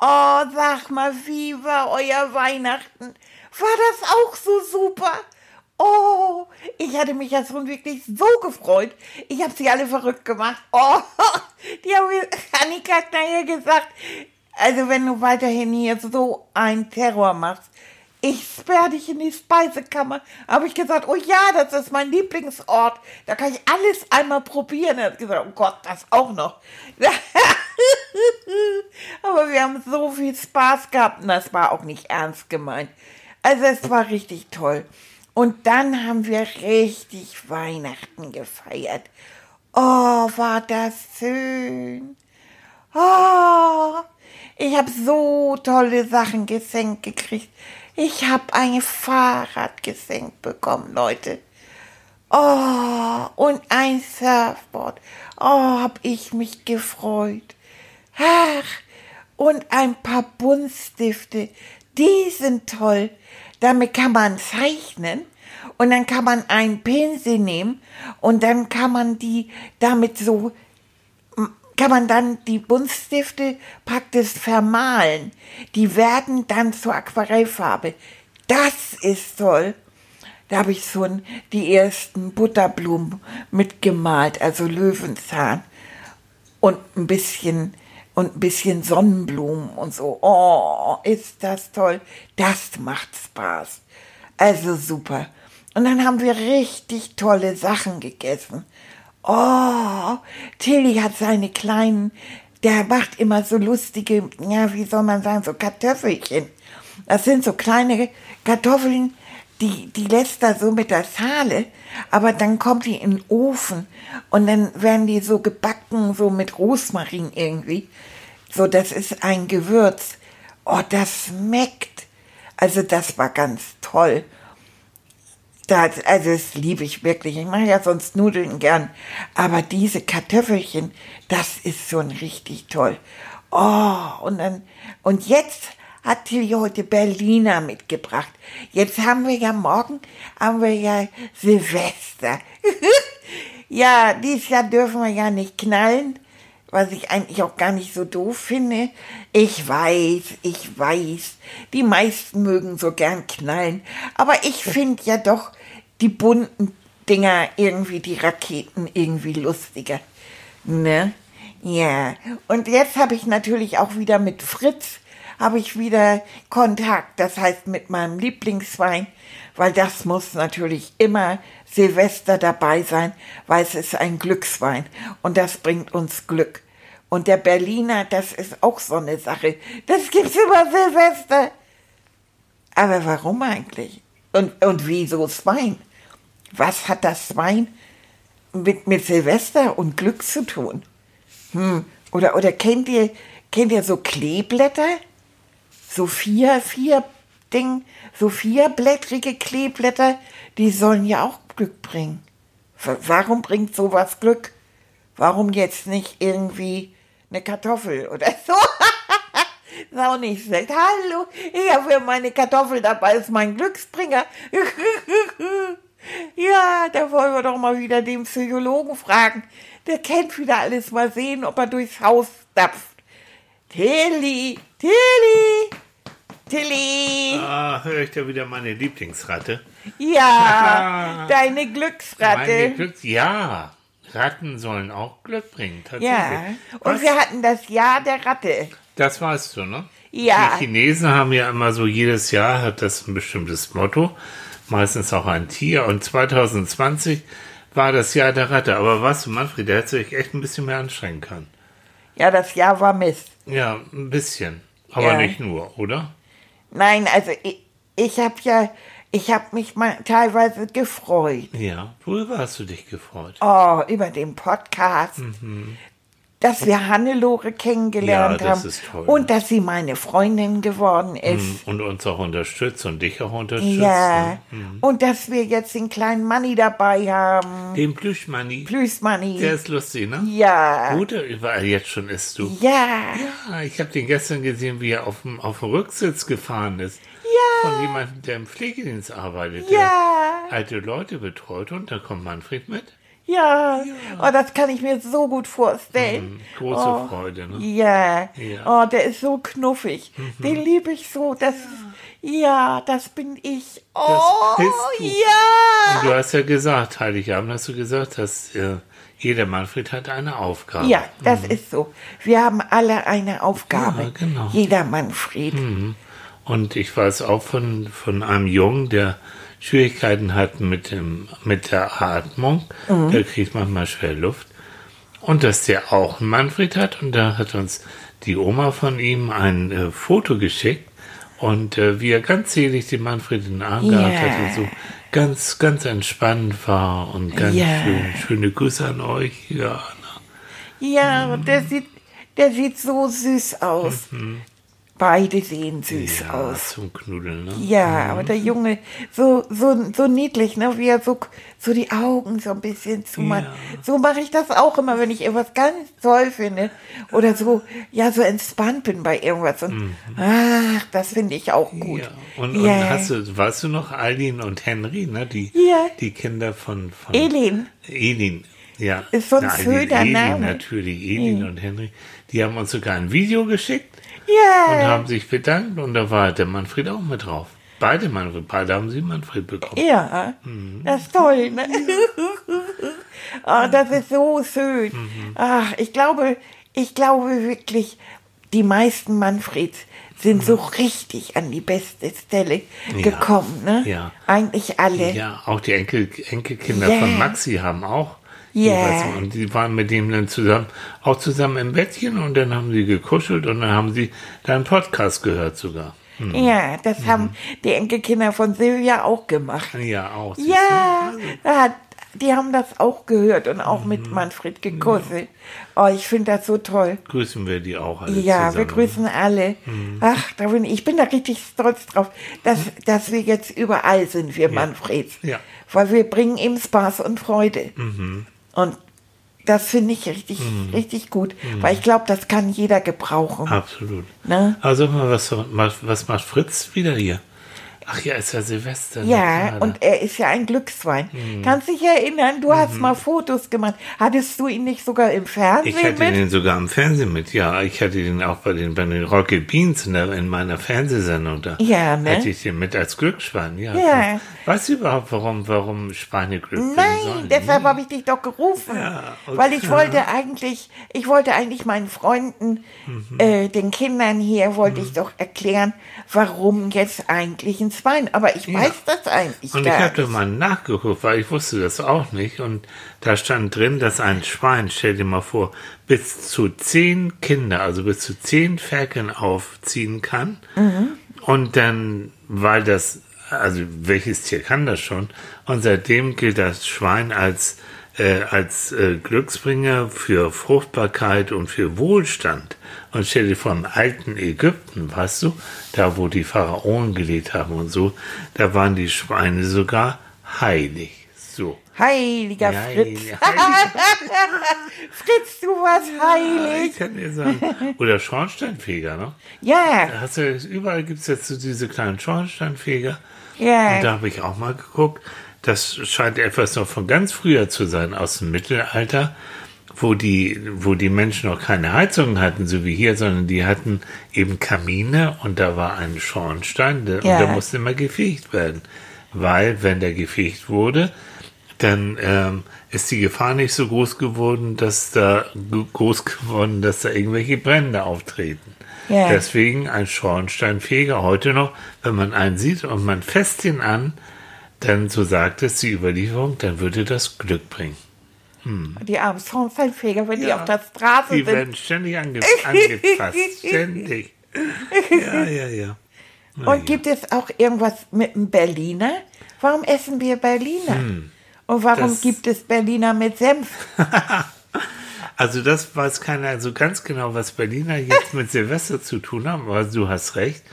Oh, sag mal, wie war euer Weihnachten? War das auch so super? Oh, ich hatte mich ja schon wirklich so gefreut. Ich habe sie alle verrückt gemacht. Oh, die haben mir, Annika hat nachher gesagt, also wenn du weiterhin hier so einen Terror machst, ich sperre dich in die Speisekammer. Habe ich gesagt, oh ja, das ist mein Lieblingsort. Da kann ich alles einmal probieren. Er hat gesagt, oh Gott, das auch noch. Aber wir haben so viel Spaß gehabt und das war auch nicht ernst gemeint. Also es war richtig toll. Und dann haben wir richtig Weihnachten gefeiert. Oh, war das schön. Oh, ich habe so tolle Sachen geschenkt gekriegt. Ich habe ein Fahrrad geschenkt bekommen, Leute. Oh, und ein Surfboard. Oh, hab ich mich gefreut. Ach, und ein paar Buntstifte. Die sind toll. Damit kann man zeichnen und dann kann man einen Pinsel nehmen und dann kann man die damit so kann man dann die Buntstifte praktisch vermalen. Die werden dann zur Aquarellfarbe. Das ist toll. Da habe ich schon die ersten Butterblumen mitgemalt, also Löwenzahn und ein bisschen und ein bisschen Sonnenblumen und so. Oh, ist das toll. Das macht Spaß. Also super. Und dann haben wir richtig tolle Sachen gegessen. Oh, Tilly hat seine kleinen, der macht immer so lustige, ja, wie soll man sagen, so Kartoffelchen. Das sind so kleine Kartoffeln, die, die lässt er so mit der Schale, aber dann kommt die in den Ofen und dann werden die so gebacken, so mit Rosmarin irgendwie. So, das ist ein Gewürz. Oh, das schmeckt. Also das war ganz toll. Das, also das liebe ich wirklich. Ich mache ja sonst Nudeln gern. Aber diese Kartoffelchen, das ist schon richtig toll. Oh, und dann, und jetzt hat Tilly heute Berliner mitgebracht. Jetzt haben wir ja morgen, haben wir ja Silvester. ja, dieses Jahr dürfen wir ja nicht knallen, was ich eigentlich auch gar nicht so doof finde. Ich weiß, ich weiß, die meisten mögen so gern knallen, aber ich finde ja doch die bunten Dinger irgendwie, die Raketen irgendwie lustiger. Ne? Ja, und jetzt habe ich natürlich auch wieder mit Fritz habe ich wieder Kontakt, das heißt mit meinem Lieblingswein, weil das muss natürlich immer Silvester dabei sein, weil es ist ein Glückswein und das bringt uns Glück. Und der Berliner, das ist auch so eine Sache. Das gibt's über Silvester. Aber warum eigentlich? Und, und wieso Wein? Was hat das Wein mit, mit Silvester und Glück zu tun? Hm. Oder, oder kennt ihr, kennt ihr so Kleeblätter? so vier, vier Ding, so vierblättrige Kleeblätter, die sollen ja auch Glück bringen. Warum bringt sowas Glück? Warum jetzt nicht irgendwie eine Kartoffel oder so? ist auch nicht schlecht. Hallo, ich habe meine Kartoffel dabei, ist mein Glücksbringer. ja, da wollen wir doch mal wieder den Psychologen fragen. Der kennt wieder alles. Mal sehen, ob er durchs Haus stapft. Tilly, Tilly, Tilly. Ah, höre ich da wieder meine Lieblingsratte. Ja, deine Glücksratte. Meine Glücks ja, Ratten sollen auch Glück bringen, tatsächlich. Ja, und Was? wir hatten das Jahr der Ratte. Das weißt du, ne? Ja. Die Chinesen haben ja immer so, jedes Jahr hat das ein bestimmtes Motto, meistens auch ein Tier. Und 2020 war das Jahr der Ratte. Aber du, Manfred, der hätte sich echt ein bisschen mehr anstrengen können. Ja, das Jahr war Mist. Ja, ein bisschen. Aber ja. nicht nur, oder? Nein, also ich, ich habe ja, ich habe mich mal teilweise gefreut. Ja, worüber hast du dich gefreut? Oh, über den Podcast. Mhm. Dass wir Hannelore kennengelernt Ja, das haben ist toll. und dass sie meine Freundin geworden ist. Und uns auch unterstützt und dich auch unterstützt. Ja, Ne? und dass wir jetzt den kleinen Manni dabei haben. Den Plüschmanni. Plüsmanni. Der ist lustig, ne? Ja. Guter, überall jetzt schon isst du. Ja. Ja, ich habe den gestern gesehen, wie er auf dem, auf dem Rücksitz gefahren ist. Ja. Von jemandem, der im Pflegedienst arbeitet. Ja. Der alte Leute betreut und da kommt Manfred mit. Ja. Oh, das kann ich mir so gut vorstellen. Große oh. Freude, ne? Ja. Ja. Oh, der ist so knuffig. Den liebe ich so. Das, ja. das bin ich. Oh, bist du. ja. Und du hast ja gesagt, Heiligabend hast du gesagt, dass äh, jeder Manfred hat eine Aufgabe. Ja, das ist so. Wir haben alle eine Aufgabe. Ja, genau. Jeder Manfred. Und ich weiß auch von, von einem Jungen, der Schwierigkeiten hat mit, dem, mit der Atmung. Der kriegt manchmal schwer Luft. Und dass der auch einen Manfred hat. Und da hat uns die Oma von ihm ein äh, Foto geschickt. Und äh, wie er ganz selig den Manfred in den Arm gehabt Ja. hat und so ganz, ganz entspannt war. Und ganz Ja. schön, schöne Grüße an euch. Ja, Ja, der sieht, der sieht so süß aus. Beide sehen süß ja aus. zum Knuddeln. Ne? Ja, aber der Junge, so, so, so niedlich, ne? wie er so, so die Augen so ein bisschen zumacht. Ja. So mache ich das auch immer, wenn ich irgendwas ganz toll finde. Oder so, ja, so entspannt bin bei irgendwas. Und, ach, das finde ich auch gut. Ja. Und, und Ja. hast du, weißt du noch Eileen und Henry, ne? Die, Ja. die Kinder von, von Elin. Elin, ja. Ist so ein Nein, schöner Elin, Name. natürlich, Elin und Henry. Die haben uns sogar ein Video geschickt Ja. und haben sich bedankt und da war der Manfred auch mit drauf. Beide Manfred, beide haben sie Manfred bekommen. Ja, Mhm. das ist toll. Ne? Ah, das ist so schön. Mhm. Ach, ich glaube, ich glaube wirklich, die meisten Manfreds sind so richtig an die beste Stelle Mhm. Ja. gekommen. Ne? Ja. Eigentlich alle. Ja, auch die Enkel, Enkelkinder Ja. von Maxi haben auch. Ja. jeweils- Und die waren mit dem dann zusammen, auch zusammen im Bettchen und dann haben sie gekuschelt und dann haben sie deinen Podcast gehört sogar. Hm. Ja, das haben die Enkelkinder von Silvia auch gemacht. Ja, auch. Ja, ja, die haben das auch gehört und auch Mhm. mit Manfred gekusselt. Oh, ich finde das so toll. grüßen wir die auch alle Ja, zusammen. wir grüßen alle. Ach, da bin ich, ich bin da richtig stolz drauf, dass, dass wir jetzt überall sind, wir Manfreds. Ja. Weil wir bringen ihm Spaß und Freude. Und das finde ich richtig, richtig gut. Weil ich glaube, das kann jeder gebrauchen. Absolut. Ne? Also mal, was, was macht Fritz wieder hier? Ach ja, ist ja Silvester. ne? Ja, und er ist ja ein Glückswein. Mhm. Kannst dich erinnern, du hast mal Fotos gemacht. Hattest du ihn nicht sogar im Fernsehen ich hatte mit? den sogar im Fernsehen mit, ja. Ich hatte den auch bei den, bei den Rocket Beans in, der, in meiner Fernsehsendung da. Ja, ne? Hatte ich den mit als Glücksschwein, ja. Ja. Weißt du überhaupt, warum, warum Schweine Glück Nein, sollen? deshalb habe ich dich doch gerufen. Ja, okay. Weil ich wollte eigentlich, ich wollte eigentlich meinen Freunden, Mhm. äh, den Kindern hier, wollte ich doch erklären, warum jetzt eigentlich ein Schwein. Aber ich weiß das eigentlich Und ich habe mal nachgeguckt, weil ich wusste das auch nicht. Und da stand drin, dass ein Schwein, stell dir mal vor, bis zu zehn Kinder, also bis zu zehn Ferkeln aufziehen kann. Und dann, weil das, also welches Tier kann das schon? Und seitdem gilt das Schwein als, äh, als äh, Glücksbringer für Fruchtbarkeit und für Wohlstand. Und stell dir im alten Ägypten, weißt du, da wo die Pharaonen gelebt haben und so, da waren die Schweine sogar heilig. So. Heiliger Ja, Fritz. ja, heilig. Fritz, du warst heilig. Ich kann dir sagen. Oder Schornsteinfeger, ne? Ja, Hast du, überall gibt es jetzt so diese kleinen Schornsteinfeger. Und ja. da habe ich auch mal geguckt. Das scheint etwas noch von ganz früher zu sein, aus dem Mittelalter, wo die, wo die Menschen noch keine Heizungen hatten, so wie hier, sondern die hatten eben Kamine und da war ein Schornstein der, Ja. und der musste immer gefegt werden. Weil, wenn der gefegt wurde, dann ähm, ist die Gefahr nicht so groß geworden, dass da groß geworden, dass da irgendwelche Brände auftreten. Ja. Deswegen ein Schornsteinfeger heute noch, wenn man einen sieht und man fässt ihn an, dann so sagt es die Überlieferung, dann würde das Glück bringen. Die armen Schornsteinfeger, wenn die Ja. auf der Straße Die sind. werden ständig ange angefasst, ständig. Ja, ja, ja. Na Und ja. gibt es auch irgendwas mit dem Berliner? Warum essen wir Berliner? Und warum Hm. das- gibt es Berliner mit Senf? Also das weiß keiner so ganz genau, was Berliner jetzt mit Silvester zu tun haben, aber du hast recht.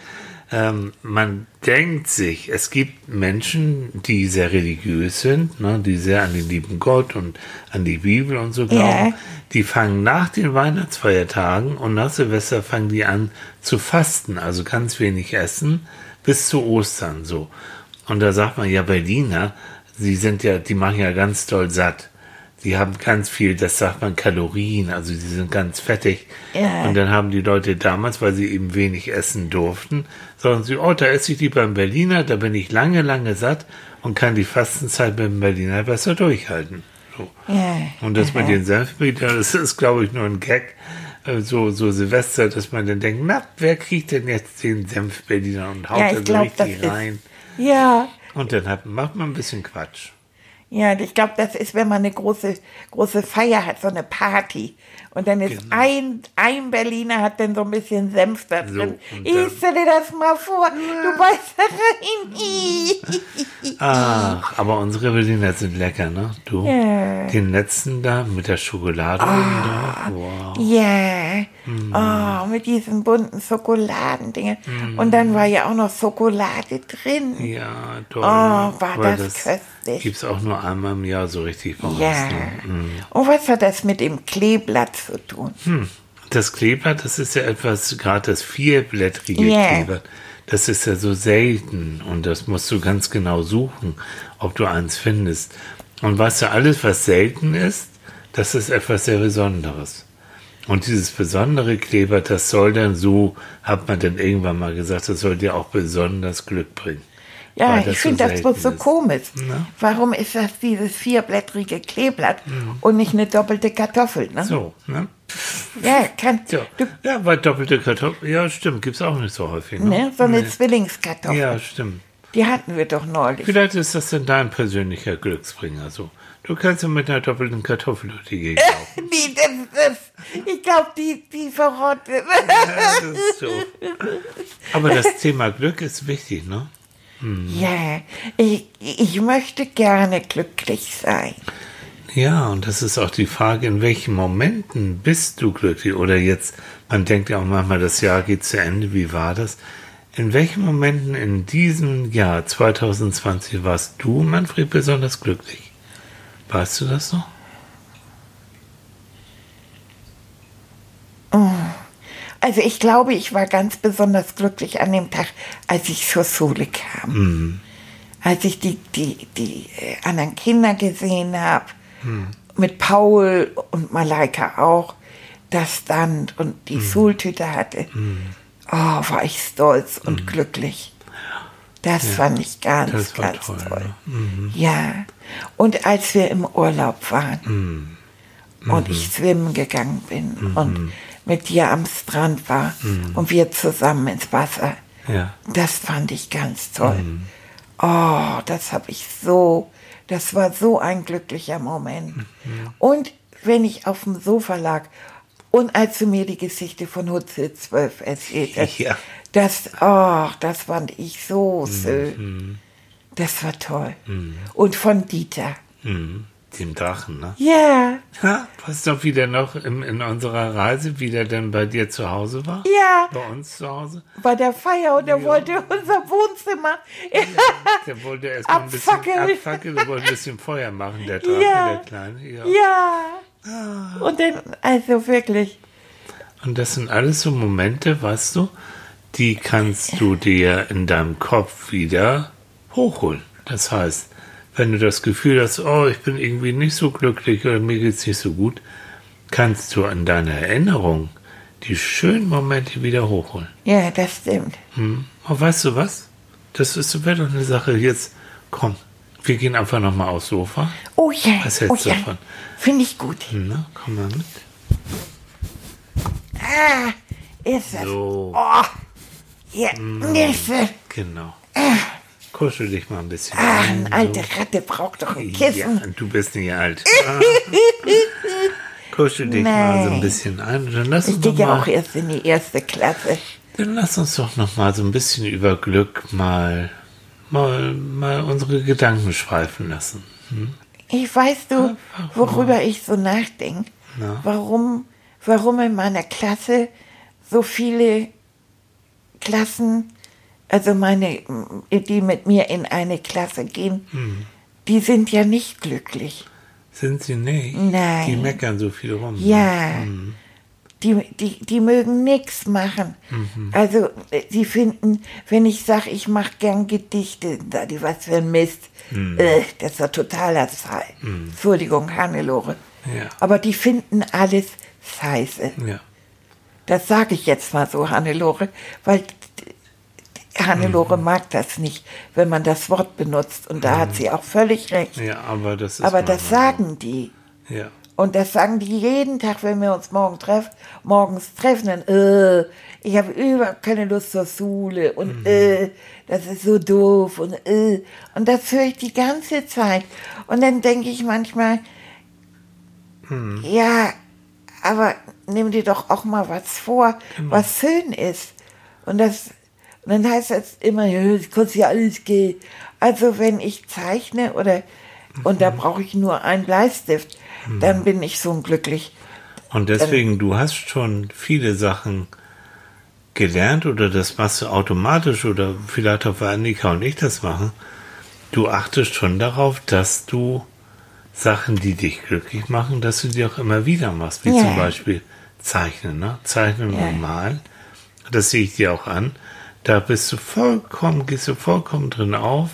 Ähm, man denkt sich, es gibt Menschen, die sehr religiös sind, ne, die sehr an den lieben Gott und an die Bibel und so glauben. Ja. Die fangen nach den Weihnachtsfeiertagen und nach Silvester fangen die an zu fasten, also ganz wenig essen, bis zu Ostern so. Und da sagt man ja, Berliner, sie sind ja, die machen ja ganz doll satt. Die haben ganz viel, das sagt man Kalorien, also sie sind ganz fettig. Ja. Und dann haben die Leute damals, weil sie eben wenig essen durften, sagen sie, oh, da esse ich die beim Berliner, da bin ich lange, lange satt und kann die Fastenzeit beim Berliner besser durchhalten. So. Ja. Und das mit den Senfbildern, das ist, glaube ich, nur ein Gag, äh, so, so Silvester, dass man dann denkt, na, wer kriegt denn jetzt den Senfberliner und haut Ja, da so richtig ist. rein? Ja, Und dann hat, macht man ein bisschen Quatsch. Ja, ich glaube, das ist, wenn man eine große, große Feier hat, so eine Party. Und dann ist Genau. ein, ein Berliner hat dann so ein bisschen Senf da So, drin. und ich dann- stell dir das mal vor, du beißt da rein. Ach, aber unsere Berliner sind lecker, ne? Du? Ja. Den letzten da mit der Schokolade drauf. Wow. Ja, Mm. oh, mit diesen bunten Schokoladendingen. Und dann war ja auch noch Schokolade drin. Ja, toll. Oh, war Aber das köstlich. Gibt's auch nur einmal im Jahr so richtig bei uns. Ja. Ne? Mm. Und was hat das mit dem Kleeblatt zu tun? Das Kleeblatt, das ist ja etwas, gerade das vierblättrige Ja. Kleeblatt, das ist ja so selten und das musst du ganz genau suchen, ob du eins findest. Und weißt du, alles, was selten ist, das ist etwas sehr Besonderes. Und dieses besondere Kleeblatt, das soll dann so, hat man dann irgendwann mal gesagt, das soll dir auch besonders Glück bringen. Ja, ich finde so das bloß so komisch. Na? Warum ist das dieses vierblättrige Kleeblatt und nicht eine doppelte Kartoffel? Ne? So, ne? Ja, kann, Ja, du, ja weil doppelte Kartoffeln, ja, stimmt, gibt's auch nicht so häufig. Ne? ne? so eine Zwillingskartoffel. Ja, stimmt. Die hatten wir doch neulich. Vielleicht ist das denn dein persönlicher Glücksbringer so. Du kannst ja mit einer doppelten Kartoffel durch die Gegend laufen. Nee, das, das, ich glaube, die, die verrottet. Ja, das ist so. Aber das Thema Glück ist wichtig, ne? Ja, ich, ich möchte gerne glücklich sein. Ja, und das ist auch die Frage, in welchen Momenten bist du glücklich? Oder jetzt, man denkt ja auch manchmal, das Jahr geht zu Ende, wie war das? In welchen Momenten in diesem Jahr 2020 warst du, Manfred, besonders glücklich? Weißt du das noch? Also ich glaube, ich war ganz besonders glücklich an dem Tag, als ich zur Schule kam. Als ich die, die, die äh, anderen Kinder gesehen habe, mit Paul und Malaika auch, da stand und die Schultüte hatte. Oh, war ich stolz und glücklich. Das fand ich ganz, das ganz toll, toll. ne? Ja. Und als wir im Urlaub waren Mhm. und ich schwimmen gegangen bin und mit dir am Strand war und wir zusammen ins Wasser, Ja. das fand ich ganz toll. Oh, das habe ich so, das war so ein glücklicher Moment. Und wenn ich auf dem Sofa lag und als du mir die Geschichte von Hutzel 12 erzählt hast, Ja. das, oh, das fand ich so schön. Das war toll. Und von Dieter. Dem Drachen, ne? Ja, Ja, weißt du, wie der noch in, in unserer Reise wieder dann bei dir zu Hause war? ja, Bei uns zu Hause? bei der Feier und er wollte unser Wohnzimmer. Der wollte erst mal ein bisschen Abfackeln. abfackeln, der wollte ein bisschen Feuer machen, der Drache, Ja. der Kleine. Ja. Ja. Und dann, also wirklich. Und das sind alles so Momente, weißt du, die kannst du dir in deinem Kopf wieder hochholen. Das heißt, wenn du das Gefühl hast, oh, ich bin irgendwie nicht so glücklich oder mir geht's nicht so gut, kannst du in deiner Erinnerung die schönen Momente wieder hochholen. Ja, das stimmt. Hm. Und weißt du was? Das ist wäre doch eine Sache. Jetzt, komm, wir gehen einfach nochmal aufs Sofa. Oh ja, Was oh hältst du ja. davon? Finde ich gut. Na, komm mal mit. Ah, ist das. So, Oh, ja, Neffe. genau. Kuschel dich mal ein bisschen Ah, ein. eine alte Ratte braucht doch ein Kissen. Ja, du bist nicht alt. Ah. Kuschel dich mal so ein Nein. bisschen ein. Dann lass, Ich gehe ja auch erst in die erste Klasse. dann lass uns doch noch mal so ein bisschen über Glück mal, mal, mal unsere Gedanken schweifen lassen. Ich weißt du, worüber ich so nachdenke? Na? warum, warum in meiner Klasse so viele Klassen, also meine, die mit mir in eine Klasse gehen, Hm. die sind ja nicht glücklich. Sind sie nicht? Nein. Die meckern so viel rum. Ja. Hm. Die, die, die mögen nichts machen. Mhm. Also, äh, sie finden, wenn ich sage, ich mache gern Gedichte, da die was für ein Mist, Mhm. äh, das ist doch totaler Fall. Entschuldigung, Hannelore. Ja. Aber die finden alles scheiße. Ja. Das sage ich jetzt mal so, Hannelore, weil Mhm. Hannelore mag das nicht, wenn man das Wort benutzt. Und da hat sie auch völlig recht. ja, aber das ist Aber das sagen die. Ja. Und das sagen die jeden Tag, wenn wir uns morgen treff, morgens treffen. Dann, äh, ich habe überhaupt keine Lust zur Schule und äh, das ist so doof und äh. Und das höre ich die ganze Zeit. Und dann denke ich manchmal, ja, aber nimm dir doch auch mal was vor, was schön ist. Und das, und dann heißt das immer, das kostet ja alles Geld. Also wenn ich zeichne oder, und da brauche ich nur einen Bleistift, dann bin ich so glücklich. Und deswegen, du hast schon viele Sachen gelernt oder das machst du automatisch oder vielleicht auch weil Annika und ich das machen. Du achtest schon darauf, dass du Sachen, die dich glücklich machen, dass du die auch immer wieder machst, wie Ja. zum Beispiel Zeichnen, ne? Zeichnen Ja. und Malen. Das sehe ich dir auch an. Da bist du vollkommen, gehst du vollkommen drin auf.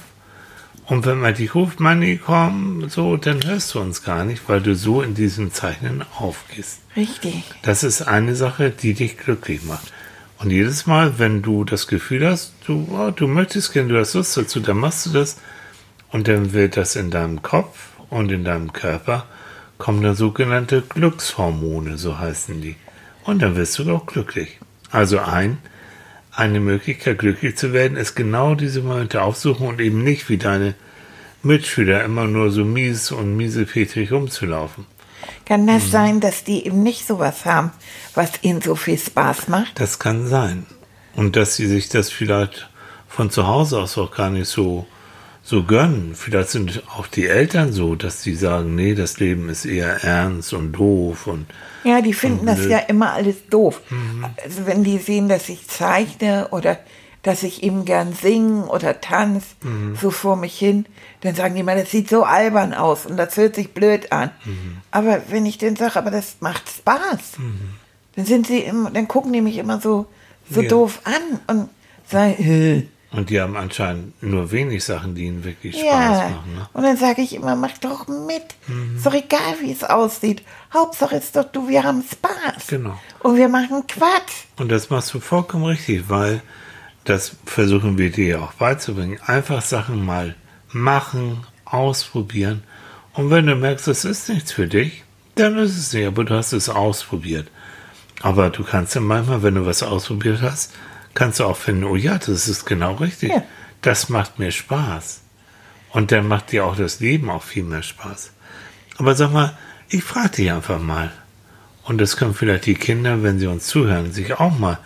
Und wenn man dich ruft, Manni, komm, so, dann hörst du uns gar nicht, weil du so in diesem Zeichnen aufgehst. Richtig. Das ist eine Sache, die dich glücklich macht. Und jedes Mal, wenn du das Gefühl hast, du, oh, du möchtest gerne, du hast Lust dazu, dann machst du das. Und dann wird das in deinem Kopf und in deinem Körper, kommen dann sogenannte Glückshormone, so heißen die. Und dann wirst du auch glücklich. Also ein, eine Möglichkeit, glücklich zu werden, ist genau diese Momente aufsuchen und eben nicht wie deine Mitschüler immer nur so mies und miesepetrig rumzulaufen. Kann das Mhm. sein, dass die eben nicht sowas haben, was ihnen so viel Spaß macht? Das kann sein. Und dass sie sich das vielleicht von zu Hause aus auch gar nicht so, so gönnen. Vielleicht sind auch die Eltern so, dass sie sagen, nee, das Leben ist eher ernst und doof und Ja, die finden das ja immer alles doof. Mhm. Also wenn die sehen, dass ich zeichne oder dass ich eben gern singe oder tanze, Mhm. so vor mich hin, dann sagen die immer, das sieht so albern aus und das hört sich blöd an. Mhm. Aber wenn ich denen sage, aber das macht Spaß, dann sind sie immer, dann gucken die mich immer so, so Ja. doof an und sagen? Und die haben anscheinend nur wenig Sachen, die ihnen wirklich Spaß ja. machen. Ne? Und dann sage ich immer, mach doch mit. Ist doch egal, wie es aussieht. Hauptsache ist doch, du, wir haben Spaß. Genau. Und wir machen Quatsch. Und das machst du vollkommen richtig, weil das versuchen wir dir ja auch beizubringen. Einfach Sachen mal machen, ausprobieren. Und wenn du merkst, das ist nichts für dich, dann ist es nicht, aber du hast es ausprobiert. Aber du kannst ja manchmal, wenn du was ausprobiert hast, kannst du auch finden, oh ja, das ist genau richtig. Ja. Das macht mir Spaß. Und dann macht dir auch das Leben auch viel mehr Spaß. Aber sag mal, ich frage dich einfach mal. Und das können vielleicht die Kinder, wenn sie uns zuhören, sich auch mal,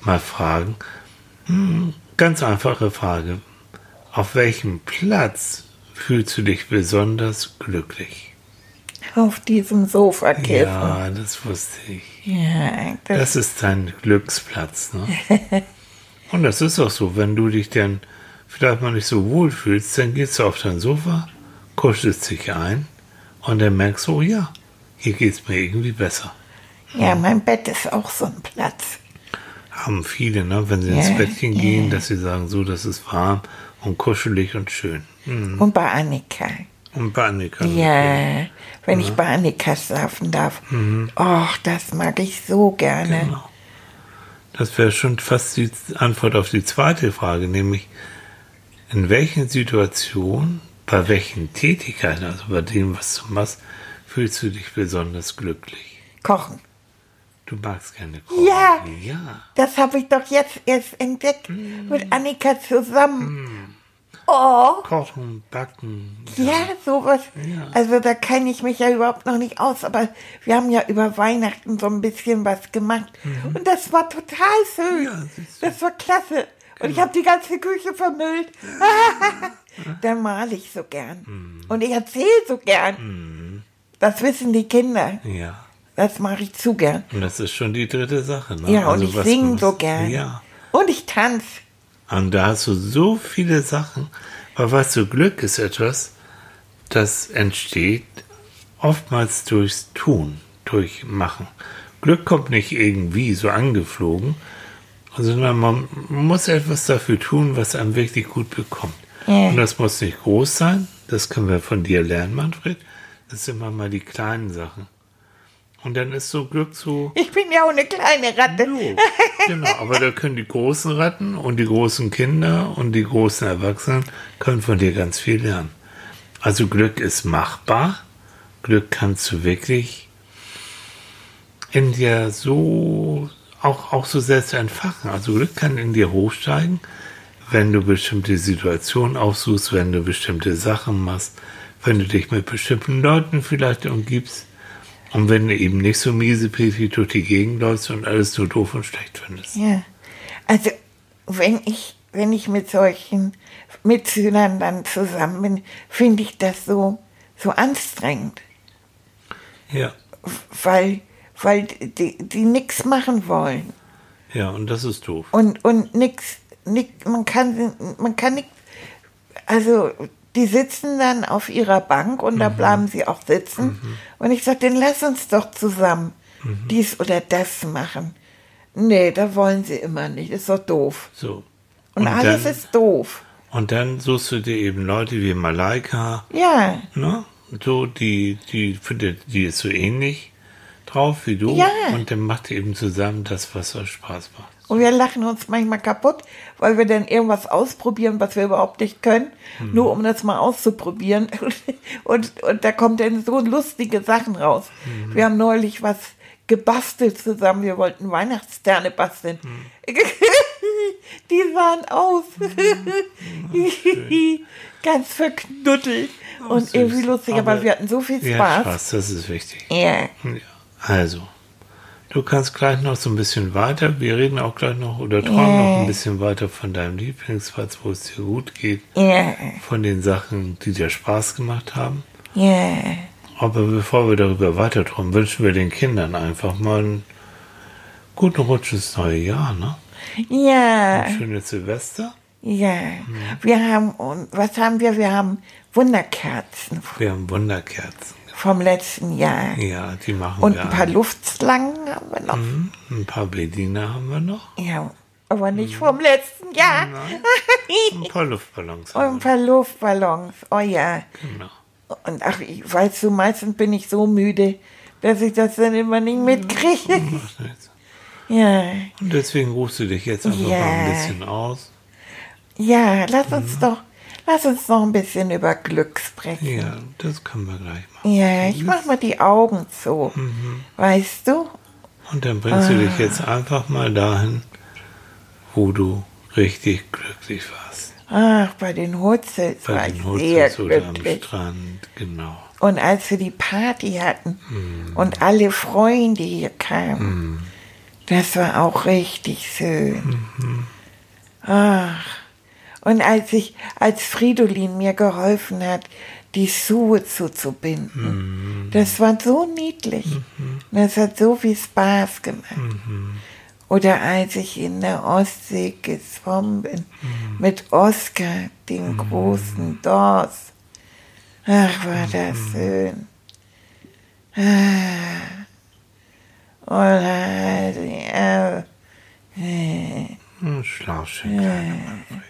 mal fragen. Hm, ganz einfache Frage. Auf welchem Platz fühlst du dich besonders glücklich? Auf diesem Sofa, Käfer. Ja, das wusste ich. Ja, das, Das ist dein Glücksplatz. Ne? Und das ist auch so, wenn du dich dann vielleicht mal nicht so wohl fühlst, dann gehst du auf dein Sofa, kuschelst dich ein und dann merkst du, oh ja, hier geht es mir irgendwie besser. ja, mein Bett ist auch so ein Platz. Haben viele, ne? wenn sie ins Ja, Bettchen ja. gehen, dass sie sagen, so, das ist warm und kuschelig und schön. Hm. Und bei Annika. Und bei Annika. Ja, wenn ich bei Annika schlafen darf. Och, das mag ich so gerne. Genau. Das wäre schon fast die Antwort auf die zweite Frage, nämlich in welchen Situationen, bei welchen Tätigkeiten, also bei dem, was du machst, fühlst du dich besonders glücklich? Kochen. Du magst gerne kochen. Ja. Ja. Das habe ich doch jetzt erst entdeckt. Mit Annika zusammen. Oh. Kochen, backen. Ja, sowas. Ja. Also da kenne ich mich ja überhaupt noch nicht aus, aber wir haben ja über Weihnachten so ein bisschen was gemacht. Und das war total. Mhm. Ja. Genau. das war klasse. Und ich habe die ganze Küche vermüllt. Dann male ich so gern. Mhm. Und ich erzähle so gern. Das wissen die Kinder. Ja. das mache ich zu gern. Und das ist schon die dritte Sache. Ne? Ja, und Also ich was singe so gern. Ja. Und ich tanze. Und da hast du so viele Sachen. Aber weißt du, Glück ist etwas, das entsteht oftmals durchs Tun, durch Machen. Glück kommt nicht irgendwie so angeflogen, sondern man muss etwas dafür tun, was einem wirklich gut bekommt. Ja. Und das muss nicht groß sein, das können wir von dir lernen, Manfred. Das sind immer mal die kleinen Sachen. Und dann ist so Glück so, Ich bin ja auch eine kleine Ratte. Jo, genau, aber da können die großen Ratten und die großen Kinder und die großen Erwachsenen können von dir ganz viel lernen. Also Glück ist machbar. Glück kannst du wirklich in dir so auch, auch so selbst entfachen. Also Glück kann in dir hochsteigen, wenn du bestimmte Situationen aufsuchst, wenn du bestimmte Sachen machst, wenn du dich mit bestimmten Leuten vielleicht umgibst. Und wenn du eben nicht so miesepetrig durch die Gegend läufst und alles nur doof und schlecht findest. Ja. Also, wenn ich, wenn ich mit solchen Mitschülern dann zusammen bin, finde ich das so, so anstrengend. Ja, Weil, weil die, die nichts machen wollen. ja, und das ist doof. Und, und nix, nix, man kann, man kann nicht, also, die sitzen dann auf ihrer Bank und da bleiben sie auch sitzen. Und ich sage, dann lass uns doch zusammen dies oder das machen. Nee, da wollen sie immer nicht. Ist doch doof. So. Und, alles dann, ist doof. Und dann suchst du dir eben Leute wie Malaika, Ja, ne? So, die, die findet, die ist so ähnlich drauf wie du. Ja. Und dann macht ihr eben zusammen das, was euch Spaß macht. Und wir lachen uns manchmal kaputt, weil wir dann irgendwas ausprobieren, was wir überhaupt nicht können, nur um das mal auszuprobieren. Und, und da kommt dann so lustige Sachen raus. Wir haben neulich was gebastelt zusammen. Wir wollten Weihnachtssterne basteln. Die sahen aus. Ganz verknuddelt. und süß. irgendwie lustig, aber, Aber wir hatten so viel Ja, Spaß. Spaß, das ist wichtig. Ja. Ja, also, du kannst gleich noch so ein bisschen weiter, wir reden auch gleich noch oder träumen noch ein bisschen weiter von deinem Lieblingsplatz, wo es dir gut geht, Ja. von den Sachen, die dir Spaß gemacht haben. Ja. Aber bevor wir darüber weiter träumen, wünschen wir den Kindern einfach mal einen guten Rutsch ins neue Jahr, ne? Ja. Ein schönes Silvester. Ja, wir haben, und was haben wir? Wir haben Wunderkerzen Wir haben Wunderkerzen. Vom letzten Jahr. Ja, die machen Und ein paar an. Luftslangen haben wir noch. Mhm, ein paar Bediener haben wir noch. Ja, aber nicht vom letzten Jahr. Ein paar Luftballons Und haben ein paar Luftballons. Oh ja. Genau. Und ach, ich weißt du, meistens bin ich so müde, dass ich das dann immer nicht mitkriege. Nichts. Ja, Und deswegen rufst du dich jetzt einfach Ja. mal ein bisschen aus. ja, lass uns doch, lass uns noch ein bisschen über Glück sprechen. Ja, das können wir gleich machen. Ja, ich mach mal die Augen zu. Weißt du? Und dann bringst du Ah. dich jetzt einfach mal dahin, wo du richtig glücklich warst. Ach, bei den Hutzels war Bei ich den sehr oder am glücklich. Strand, genau. Und als wir die Party hatten Hm. und alle Freunde hier kamen, das war auch richtig schön. Mhm. Ach, und als ich, als Fridolin mir geholfen hat, die Schuhe zuzubinden, Mhm. das war so niedlich. Das hat so viel Spaß gemacht. Mhm. Oder als ich in der Ostsee geschwommen bin mit Oskar, dem großen Dors. Ach, war das schön. Ah. Oder, äh, Hm, Schlaf schön, kleiner Manfred.